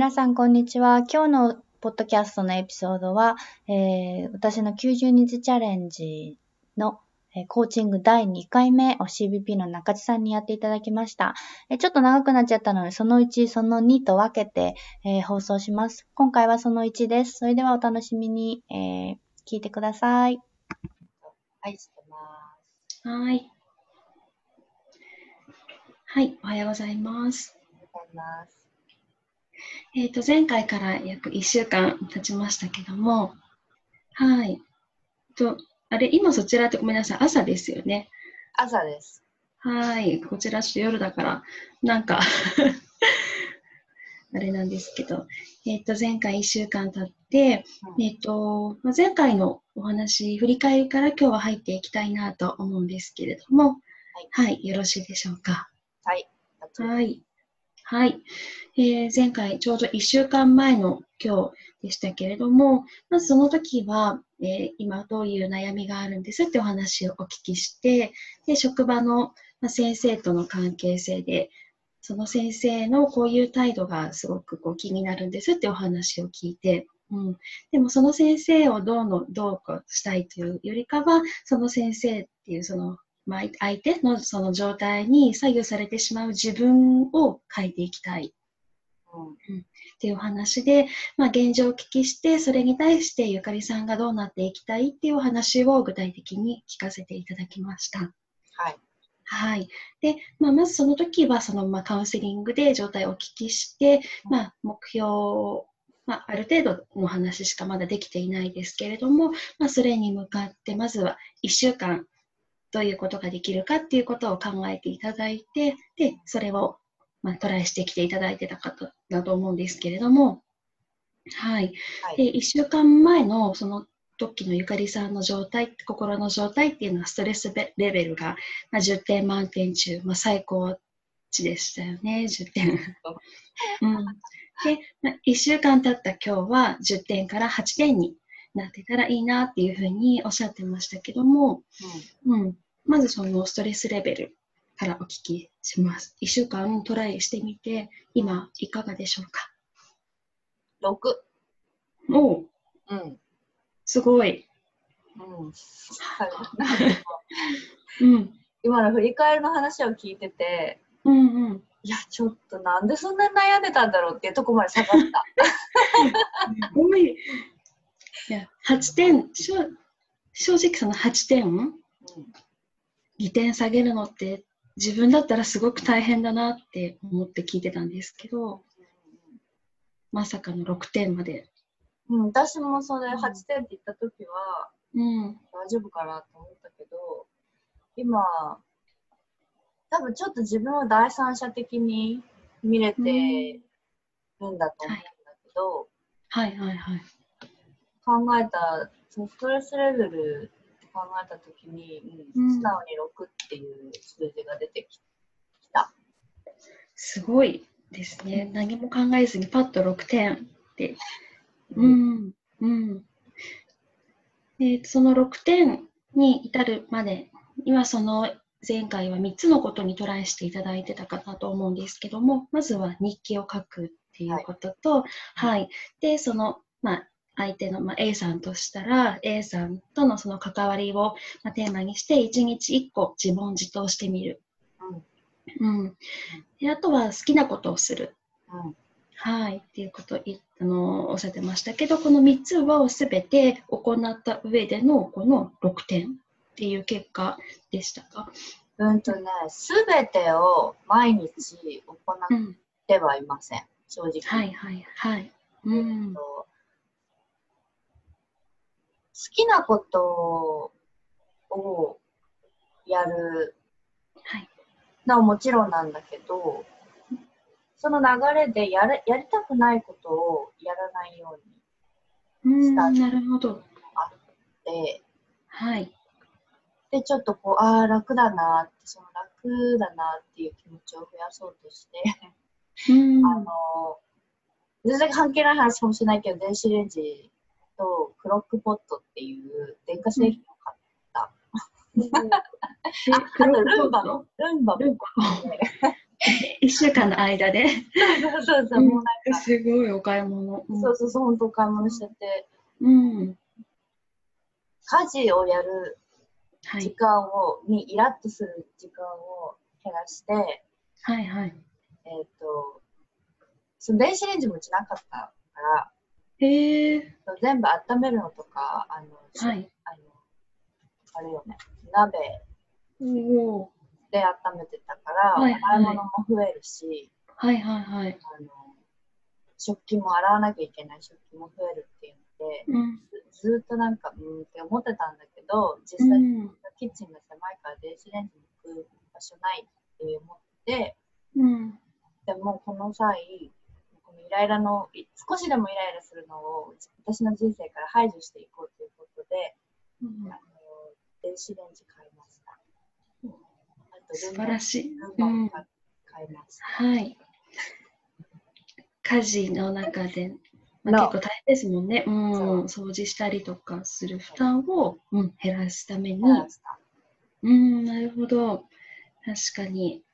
皆さん、こんにちは。今日のポッドキャストのエピソードは、えー、私の90日チャレンジの、えー、コーチング第2回目を CBP の中地さんにやっていただきました。えー、ちょっと長くなっちゃったので、その1、その2と分けて、えー、放送します。今回はその1です。それではお楽しみに、えー、聞いてください。はい、してます。はい。はい、おはようございます。おはようございます。えっ、ー、と、前回から約1週間経ちましたけども、はい。と、あれ、今そちらってごめんなさい、朝ですよね。朝です。はい。こちらちょっと夜だから、なんか あれなんですけど、えっ、ー、と、前回1週間経って、うん、えっ、ー、と、前回のお話、振り返りから今日は入っていきたいなと思うんですけれども、はい、はい、よろしいでしょうか。はい。はい。はい。えー、前回ちょうど1週間前の今日でしたけれども、まずその時は、えー、今どういう悩みがあるんですってお話をお聞きして、で職場の先生との関係性で、その先生のこういう態度がすごくこう気になるんですってお話を聞いて、うん、でもその先生をどうのどうかしたいというよりかは、その先生っていうそのまあ、相手のその状態に左右されてしまう自分を変えていきたい。うん、っていう話で、まあ、現状をお聞きして、それに対してゆかりさんがどうなっていきたいっていうお話を具体的に聞かせていただきました。はい。はい。で、まあ、まずその時は、その、まあ、カウンセリングで状態をお聞きして、まあ、目標まあ、ある程度の話しかまだできていないですけれども、まあ、それに向かって、まずは1週間どういうことができるかっていうことを考えていただいて、で、それを、まあ、トライしてきていただいてたかと、だと思うんですけれども、はい。はい、で、1週間前のその時のゆかりさんの状態、心の状態っていうのはストレスレベルが、まあ、10点満点中、まあ、最高値でしたよね、10点。う。ん、で、まあ、1週間経った今日は10点から8点になってたらいいなっていうふうにおっしゃってましたけども、うん、うん、まずそのストレスレベルからお聞きします。1週間トライしてみて、今いかがでしょうか ?6。おう。うん。すごい。うん。うん、今の振り返りの話を聞いてて、うんうん、いや、ちょっとなんでそんなに悩んでたんだろうっていうとこまで下がった。すごい。いや、8点、正直その8点、うん、2点下げるのって自分だったらすごく大変だなって思って聞いてたんですけど、まさかの6点まで。うん、私もそれ8点って言った時は、うん、大丈夫かなと思ったけど、今、多分ちょっと自分を第三者的に見れてるん。だと思うんだけど、はい、はい。はい。はい。考えた、そのストレスレベル考えたときに、うん、素直に6っていう数字が出てきた。すごいですね。何も考えずにパッと6点って。うん。うん。で、その6点に至るまで今その前回は3つのことにトライしていただいてたかなと思うんですけども、まずは日記を書くっていうことと、はい。はい、で、その、まあ、相手の、まあ、A さんとしたら A さんとのその関わりを、まあ、テーマにして1日1個自問自答してみる、うん、うん、であとは好きなことをする、うん、はい。っていうこといあのおっしゃってましたけどこの3つを全て行った上でのこの6点っていう結果でしたか？うんとね、すべてを毎日行ってはいません、うん、正直。はいはいはい。うん、えっと好きなことをやる。のはもちろんなんだけど、その流れでやれやりたくないことをやらないようにしたなるほど。あって、はい。で、ちょっとこう、ああ、楽だなって、その楽だなっていう気持ちを増やそうとして。あの、全然関係ない話かもしれないけど、電子レンジとクロックポットっていう電化製品を買った。あとルンバの、ルンバも買って。1週間の間で。そうそうそう、もうなんか、すごいお買い物。うん、そうそうそう、本当お買い物してて、うん。家事をやる時間を、はい、にイラッとする時間を減らして、はいはい。えっ、と、その電子レンジもうちなかったから、へえ。全部温めるのとか、あの、はい、あのあれよね、鍋。で温めてたから、はいはい、洗い物も増えるし、はいはいはい。あの食器も洗わなきゃいけない食器も増えるっていうので、うん、ずっとなんか、うんって思ってたんだけど、実際、うん、キッチンが狭いから電子レンジに行く場所ないって思って、うん、でもこの際、イライラの、少しでもイライラするのを私の人生から排除していこうということで、うん、あの電子レンジ買いました。あと素晴らしい。うん、買いました。はい。家事の中で、まあ、結構大変ですもんね。うん、掃除したりとかする負担を、うん、減らすために。うん、なるほど。確かに。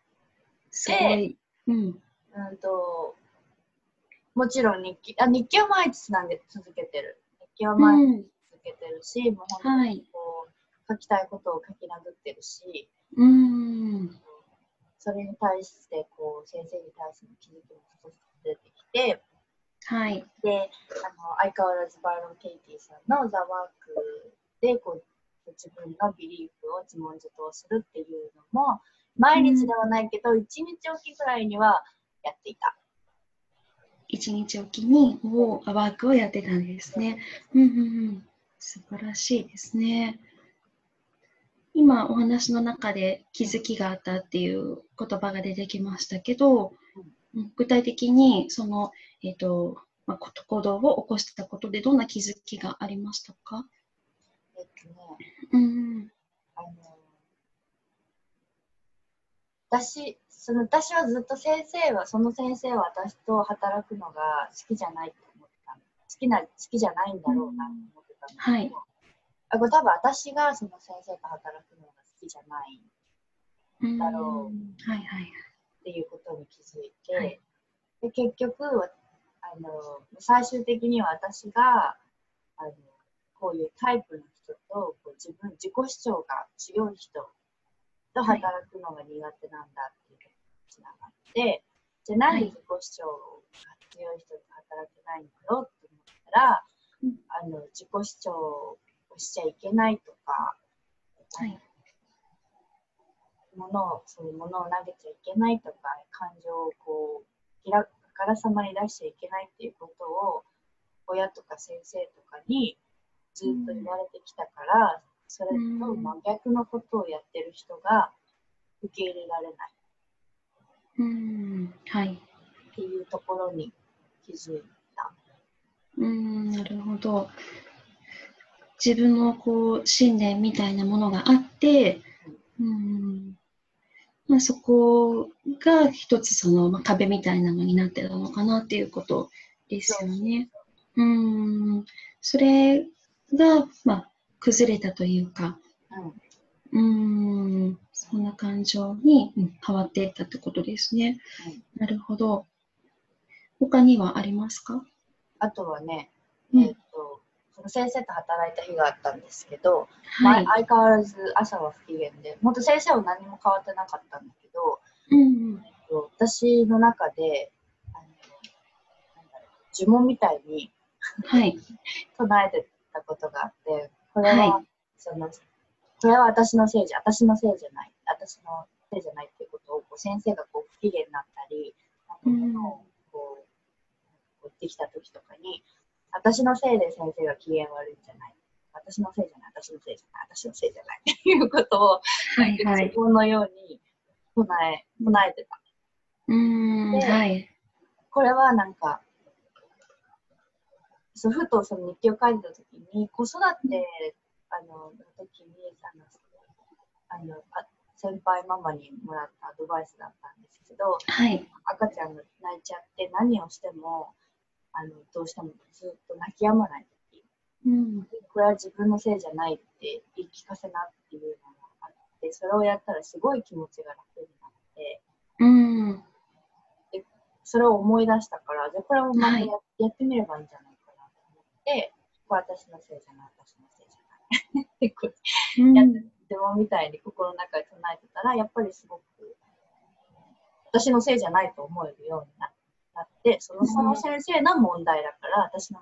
すごい。うん。うんと、もちろん日記、あ、日記は毎日つなげ続けてる。日記は毎日続けてるし、うん、もう本当にこう、書きたいことを書き殴ってるし、うん。それに対して、こう、先生に対しての気づきも出てきて、はい。で、あの、相変わらずバイロン・ケイティさんのザ・ワークで、こう、自分のビリーフを自問自答するっていうのも、毎日ではないけど、一、日おきくらいにはやっていた。一日おきにをワークをやってたんですね。うんうんうん。素晴らしいですね。今お話の中で気づきがあったっていう言葉が出てきましたけど、具体的にその、えっ、ー、と、まあ、行動を起こしたことでどんな気づきがありましたか？えっとね、うん、あの私その私はずっと先生はその先生は私と働くのが好きじゃないと思ってた。好きな好きじゃないんだろうなと思ってたんだけど、うん、はい。あこれ多分私がその先生と働くのが好きじゃないんだろう、はいはい、っていうことに気づいて、はい、で結局あの最終的には私があのこういうタイプの人とこう自分自己主張が強い人と働くのが苦手なんだっつながって、じゃあなんで自己主張が強い人と働けないんだろうって思ったら、あの自己主張をしちゃいけないとか、はい、物を、そのを投げちゃいけないとか、感情をこう、あからさまに出しちゃいけないっていうことを、親とか先生とかにずっと言われてきたから、それと真逆のことをやってる人が受け入れられない。うん、はい。っていうところに気づいた。うん、なるほど。自分のこう信念みたいなものがあって、うん、まあ、そこが一つその、まあ、壁みたいなのになってたのかなっていうことですよね。うん、それが、まあ、崩れたというか、うん、ん、そんな感情に、うん、変わっていったってことですね。うん、なるほど。他にはありますか？あとはね、えー、っと、その先生と働いた日があったんですけど、はい、相変わらず朝は不機嫌で、本当先生は何も変わってなかったんだけど、うん、えっと、私の中で、あのなんだろう呪文みたいにはい、唱えてたことがあって、これは、はい、その、これは私のせいじゃ、私のせいじゃない、私のせいじゃないっていうことを、こう先生がこう不機嫌になったり、なんかこう、こう、言ってきた時とかに、私のせいで先生が機嫌悪いんじゃない。私のせいじゃない、私のせいじゃない、私のせいじゃない っていうことを、はいはい、自分のように唱え、唱えてた。うん、はい。これはなんか、そうふとその日記を書いたときに、子育てあのの時にあのあのあ先輩ママにもらったアドバイスだったんですけど、はい、赤ちゃんが泣いちゃって何をしてもあのどうしてもずっと泣き止まない時、うん、これは自分のせいじゃないって言い聞かせなっていうのがあってそれをやったらすごい気持ちが楽になって、うん、それを思い出したから、じゃあこれをまたや,、やってみればいいんじゃないかなと思って、これ私のせいじゃない、私のせいじゃない。ってこうやってもみたいに心の中で唱えてたら、やっぱりすごく私のせいじゃないと思えるようになって、そのその先生の問題だから、私の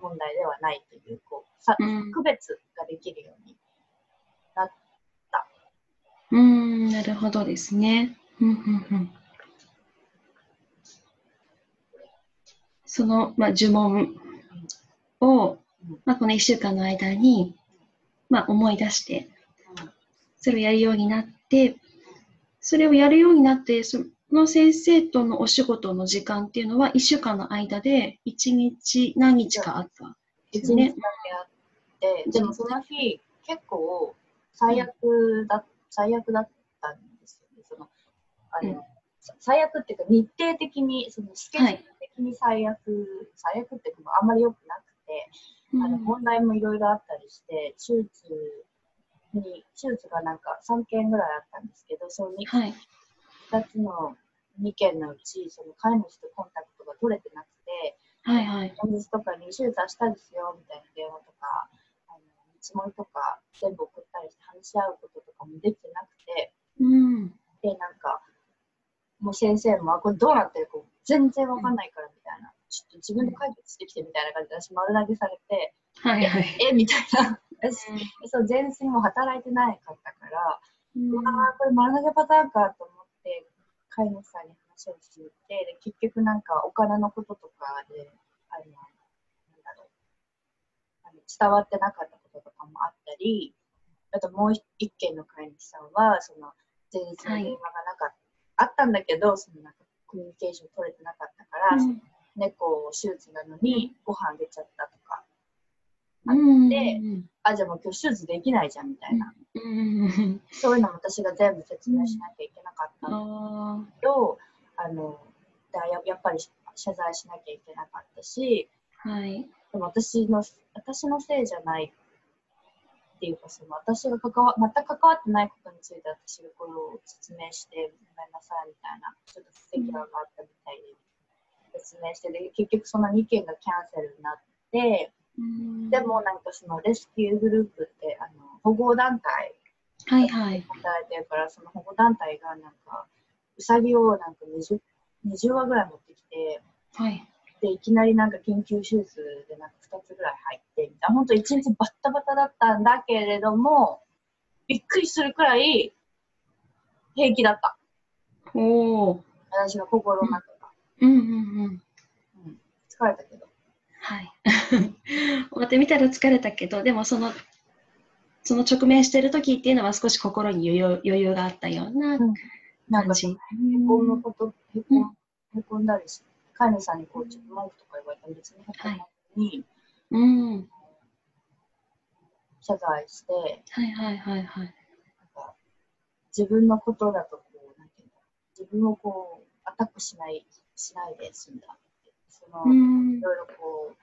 問題ではないという、こうさ、区別ができるようになった。うん、なるほどですね。うんうんうんその、まあ、呪文を、まあ、この1週間の間に、まあ、思い出して、それをやるようになって、それをやるようになって、その先生とのお仕事の時間っていうのは、1週間の間で1日何日かあったですね。1日あって、でもその日、結構最悪だ、最悪だったんですよね。そのあの、うん、最悪っていうか、日程的に、そのスケジュール的に最悪、はい、最悪っていうか、あんまり良くなくて、あの問題もいろいろあったりして、手術に、手術がなんか3件ぐらいあったんですけど、その 2,、はい、2つの2件のうち、その飼い主とコンタクトが取れてなくて、はいはい、前日とかに手術はしたですよみたいな電話とか、あの見積もりとか全部送ったりして話し合うこととかもできてなくて、うん、で、なんか、もう先生も、これどうなってるか全然わかんないからみたいな、ちょっと自分で解決してきてみたいな感じで私丸投げされて、はいはい、え、みたいな。私、そう、前日にも働いてないかったから、うん、ああ、これ丸投げパターンかと思って、飼い主さんに話をしていて、で結局なんかお金のこととかで、あの、なんだろう、あの伝わってなかったこととかもあったり、あともう一件の飼い主さんは、その、前日の電話がなかった、はい、あったんだけど、そのなんかコミュニケーション取れてなかったから、うん、猫手術なのにご飯出ちゃったとか。あって、うん、あ、じゃあもう今日手術できないじゃんみたいな。そういうのも私が全部説明しなきゃいけなかったんだけど、あのだややっぱり謝罪しなきゃいけなかったし、はい、でも私の私のせいじゃないっていうかその私が関わ全く関わってないことについて私がこれを説明してごめんなさいみたいなちょっと不適合があったみたいで説明してで結局その2件がキャンセルになってでもなんかそのレスキューグループってあの保護団体はいはい。働いてるから、その保護団体がなんか、うさぎをなんか 20, 20羽ぐらい持ってきて、はい。で、いきなりなんか緊急手術でなんか2つぐらい入ってみたいな、本当1日バッタバタだったんだけれども、びっくりするくらい平気だった。おお。私の心の中が。うんうんうん。うん、疲れたけど。はい。終わってみたら疲れたけど、でもその、その直面してる時っていうのは少し心に余裕余裕があったような感じ。へこむこと、へこ,、へこんだりし、飼い主さんにこう、ちょっと文句とか言われたら別にへこまずに、はい、うん。謝罪して、はいはいはいはい。なんか自分のことだとこう、なんていうの、自分をこう、アタックしない、しないで済んだ。その、いろいろこう、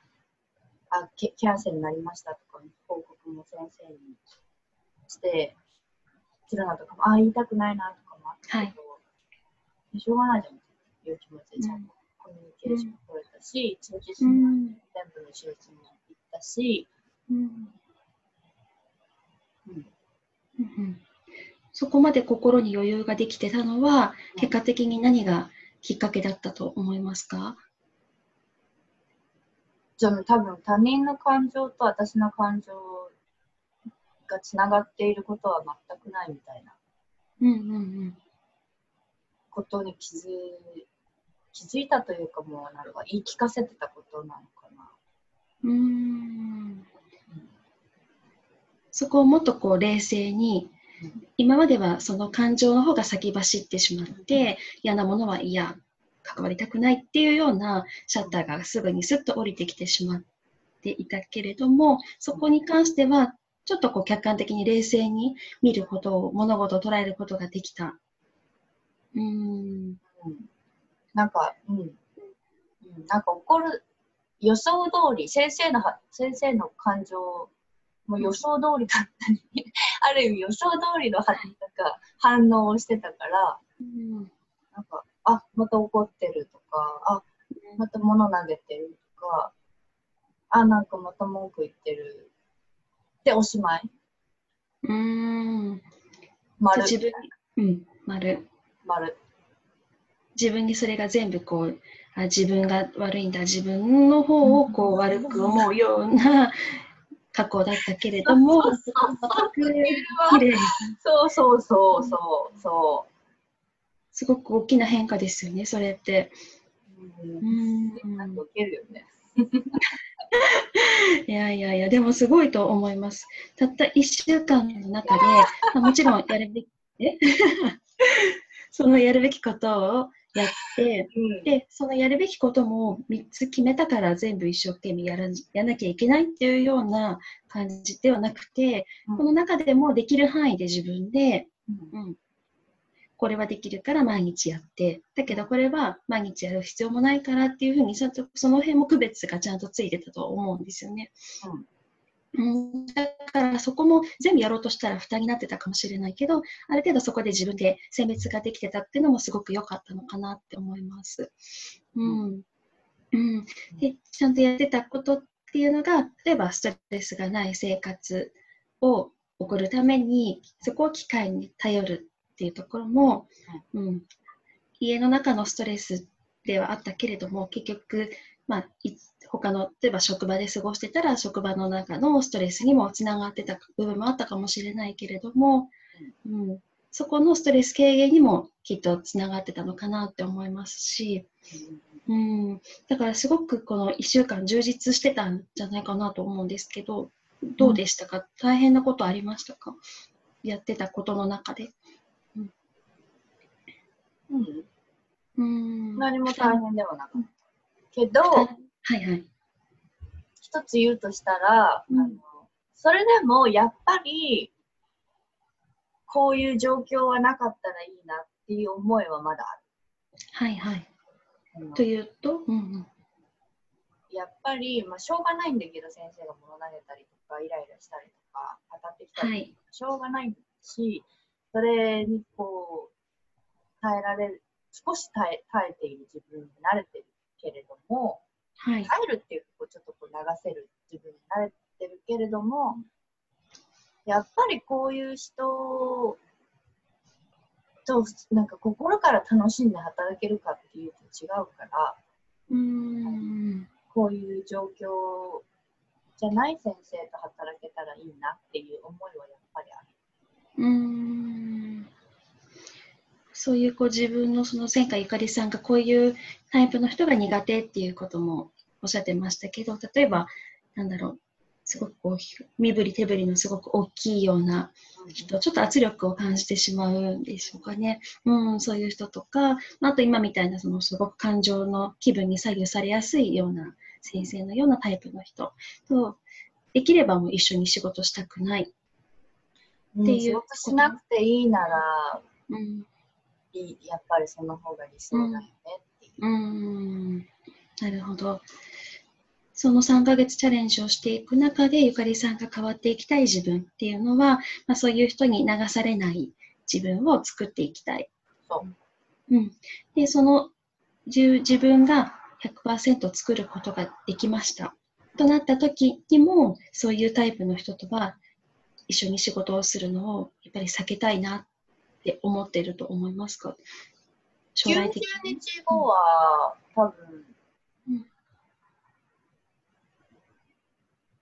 あキャンセルになりましたとか、報告も先生にして、つらなとかも、ああ、言いたくないなとかもあったけど、はい、しょうがないじゃんっていう気持ちでちゃんとコミュニケーション取れたし、一、うん、日全部の手術も行ったし、うん。うん。うん、そこまで心に余裕ができてたのは、結果的に何がきっかけだったと思いますか、じゃあ多分他人の感情と私の感情がつながっていることは全くないみたいな。ことに気づ気づいたというかもうなんか言い聞かせてたことなのかな。うん。そこをもっとこう冷静に、今まではその感情の方が先走ってしまって、嫌なものは嫌関わりたくないっていうようなシャッターがすぐにスッと降りてきてしまっていたけれども、そこに関しては、ちょっとこう客観的に冷静に見ることを、物事を捉えることができた。うん。なんか、うん。なんか怒る、予想通り、先生の、先生の感情も予想通りだったり、ある意味予想通りのなんか反応をしてたから、うん、なんか、あ、また怒ってるとか、あ、また物投げてるとか、あ、なんかまた文句言ってる。で、おしまい。うん。丸。自分うん、丸。丸。自分にそれが全部こう、あ自分が悪いんだ、自分の方をこう悪く思うような過去だったけれども、そうそうそうそうそう。すごく大きな変化ですよね、それって。うん。受けるよね。いやいやいや、でもすごいと思います。たった1週間の中で、まあ、もちろんやるべき、え？そのやるべきことをやって、うん、で、そのやるべきことも3つ決めたから全部一生懸命やらやなきゃいけないっていうような感じではなくて、うん、この中でもできる範囲で自分で、うん、これはできるから毎日やって、だけどこれは毎日やる必要もないからっていうふうに、その辺も区別がちゃんとついてたと思うんですよね。うんうん、だからそこも全部やろうとしたら負担になってたかもしれないけど、ある程度そこで自分で選別ができてたっていうのもすごく良かったのかなって思います。うん。うん、でちゃんとやってたことっていうのが、例えばストレスがない生活を送るために、そこを機会に頼るっていうところも、うん、家の中のストレスではあったけれども、結局、まあ、他の、例えば職場で過ごしてたら、職場の中のストレスにもつながってた部分もあったかもしれないけれども、うん、そこのストレス軽減にもきっとつながってたのかなって思いますし、うん、だからすごくこの1週間充実してたんじゃないかなと思うんですけど、どうでしたか、うん、大変なことありましたか？やってたことの中で。うん。うん、何も大変ではなかった。けど、はいはい。一つ言うとしたら、うん、あのそれでもやっぱり、こういう状況はなかったらいいなっていう思いはまだある。はいはい。というと、うんうん、やっぱり、まあ、しょうがないんだけど、先生が物投げたりとか、イライラしたりとか、当たってきたりとか、はい、しょうがないし、それにこう、耐えられる、少し耐え耐えている自分に慣れてるけれども、はい、耐えるっていうこうちょっとこう流せる自分に慣れてるけれども、やっぱりこういう人と、なんか心から楽しんで働けるかっていうと違うから、うん。こういう状況じゃない先生と働けたらいいなっていう思いはやっぱりある。うんそういうこう自分のその前回ゆかりさんがこういうタイプの人が苦手っていうこともおっしゃってましたけど、例えば、なんだろう、すごくこう身振り手振りのすごく大きいような人、ちょっと圧力を感じてしまうんでしょうかね。うん、そういう人とか、あと今みたいなそのすごく感情の気分に左右されやすいような先生のようなタイプの人と、できればもう一緒に仕事したくないっていう、うん、仕事しなくていいなら、うん、いやっぱりその方が理想だよねっていう。うん、なるほど。その3ヶ月チャレンジをしていく中で、ゆかりさんが変わっていきたい自分っていうのは、まあ、そういう人に流されない自分を作っていきたい。そう。うん。で、その自分が100%作ることができました。となった時にも、そういうタイプの人とは一緒に仕事をするのをやっぱり避けたいなって思ってると思いますか？将来的に。90日後は、多分、うん、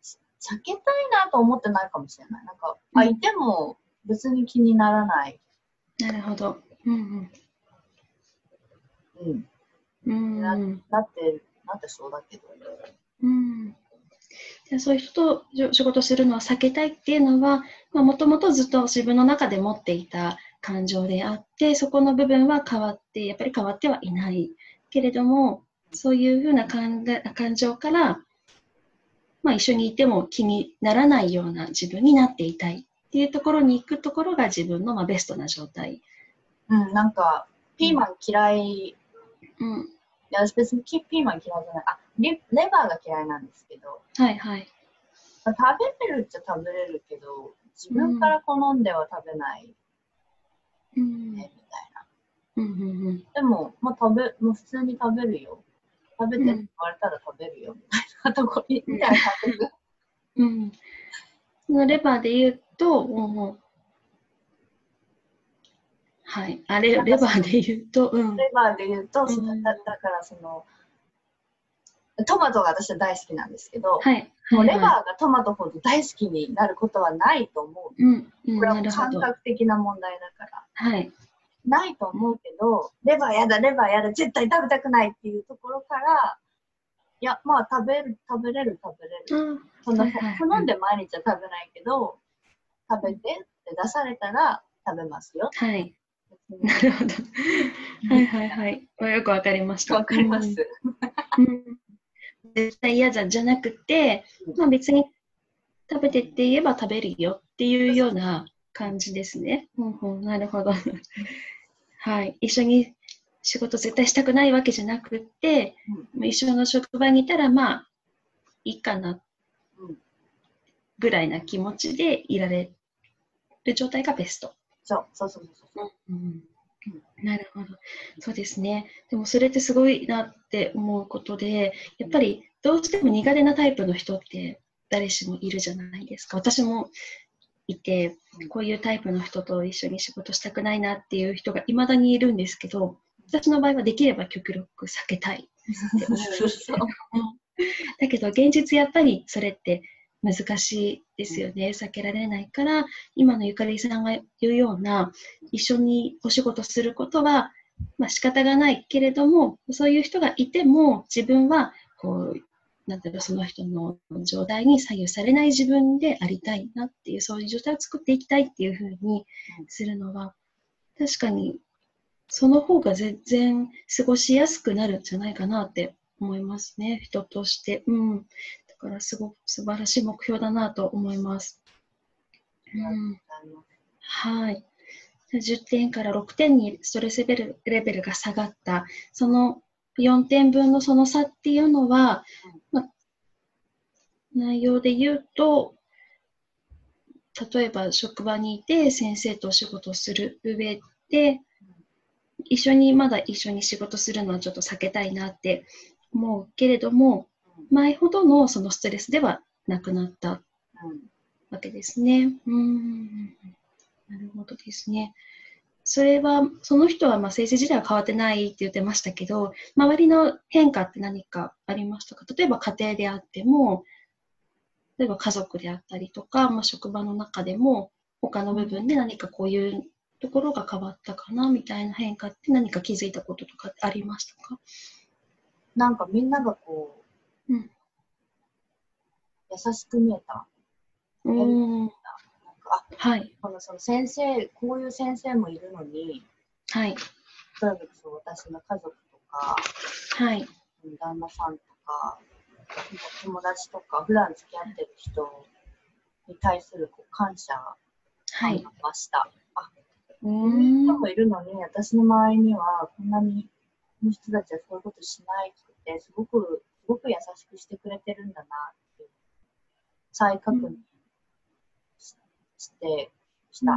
避けたいなと思ってないかもしれない。なんか、うん、相手も別に気にならない。なるほど。うんうん。うん。ななって、なってそうだけど。うん。でそういう人と仕事するのは避けたいっていうのは、もともとずっと自分の中で持っていた感情であって、そこの部分は変わって、やっぱり変わってはいないけれども、そういうふうな感感情から、まあ、一緒にいても気にならないような自分になっていたいっていうところに行くところが自分のまあベストな状態。うん、なんか、ピーマン嫌い。うん。いや、私別にピーマン嫌いじゃない。あレ、レバーが嫌いなんですけど。はいはい。食べれるっちゃ食べれるけど、自分から好んでは食べないうん、みたいな。うんうんうん、でも、まあ、食べ、もう普通に食べるよ。食べてって言われたら食べるよ、みたいなとこみたいな感じで。うん。そのレバーで言うと、うんうんはい。あれ、レバーで言うと、うん。レバーで言うと、そのうんだだからその、トマトが私は大好きなんですけど、はい。もうレバーはがトマトほど大好きになることはないと思う。うん。うん、これは。感覚的な問題だから。はい。ないと思うけど、レバーやだ、レバーやだ、絶対食べたくないっていうところから、いや、まあ食べる、食べれる、食べれる。うん。そんな好んで毎日は食べないけど、食べてって出されたら食べますよ。はい。なるほど。はいはいはい。よくわかりました。わかります。うん。うん絶対嫌じゃじゃなくて、まあ別に食べてって言えば食べるよっていうような感じですね。うんうん、なるほど。はい。一緒に仕事絶対したくないわけじゃなくって、まあ一緒の職場にいたらまあいいかなうんぐらいな気持ちでいられる状態がベスト。そうそうそうそう。うんなるほど。そうですね。でもそれってすごいなって思うことで、やっぱりどうしても苦手なタイプの人って誰しもいるじゃないですか。私もいて、こういうタイプの人と一緒に仕事したくないなっていう人がいまだにいるんですけど、私の場合はできれば極力避けたい だけど現実やっぱりそれって難しいですよね。避けられないから、今のゆかりさんが言うような、一緒にお仕事することは、まあ仕方がないけれども、そういう人がいても、自分は、こう、なんだろう、その人の状態に左右されない自分でありたいなっていう、そういう状態を作っていきたいっていうふうにするのは、確かに、その方が全然過ごしやすくなるんじゃないかなって思いますね、人として。うん。だから、すごく素晴らしい目標だなと思います。うん。はい。10点から6点にストレスレベルレベルが下がった、その4点分のその差っていうのは、まあ、内容で言うと、例えば職場にいて先生とお仕事をする上で、一緒にまだ一緒に仕事するのはちょっと避けたいなって思うけれども、前ほどのそのストレスではなくなったうんわけですね。うん。なるほどですね。それは、その人はまあ先生自体は変わってないって言ってましたけど、周りの変化って何かありましたか？例えば家庭であっても、例えば家族であったりとか、まあ、職場の中でも、他の部分で何かこういうところが変わったかな？みたいな変化って何か気づいたこととかありましたか？なんかみんながこう、うん優しく見えた。うーん。なんかあはい。このその先生、こういう先生もいるのに、はい。例えばそう私の家族とか、はい。旦那さんとか、友達とか、普段付き合ってる人に対するこう感謝はい。感が増した。あ、うこういう人。もいるのに、私の周りにはこんなにこの人たちはそういうことしないくて、すごく、すごく優しくしてくれてるんだなっていう、再確認しして、した。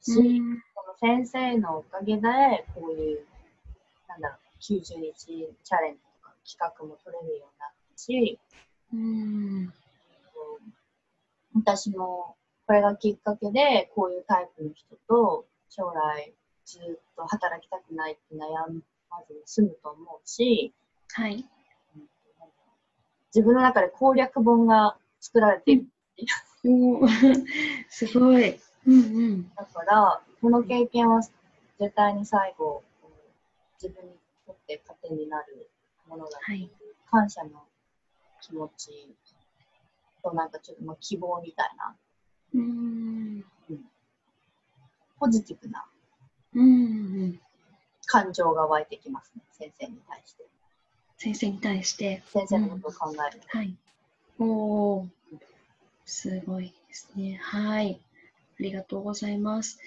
し、うんその先生のおかげで、こういう、なんだろう、90日チャレンジとか企画も取れるようになったし、うん。私もこれがきっかけで、こういうタイプの人と将来ずっと働きたくないって悩まずに済むと思うし、はい。自分の中で攻略本が作られている。おーすごい。うんうん。だから、この経験は絶対に最後、自分にとって糧になるものだっていう、はい感謝の気持ちとなんかちょっとまあ希望みたいな、うん。ポジティブなうんうん。感情が湧いてきますね、先生に対して。先生に対して。先生のことを考えると。はい。おーすごいですね。はい。ありがとうございます。